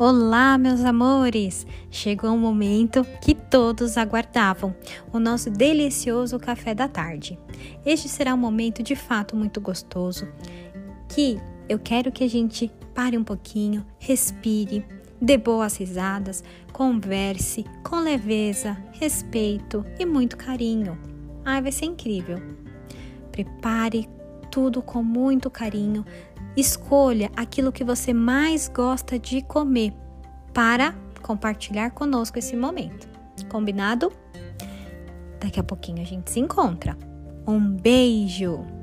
Olá, meus amores! Chegou o momento que todos aguardavam, o nosso delicioso café da tarde. Este será um momento de fato muito gostoso, que eu quero que a gente pare um pouquinho, respire, dê boas risadas, converse com leveza, respeito e muito carinho. Ai, vai ser incrível! Prepare tudo com muito carinho, Escolha aquilo que você mais gosta de comer para compartilhar conosco esse momento. Combinado? Daqui a pouquinho a gente se encontra. Um beijo!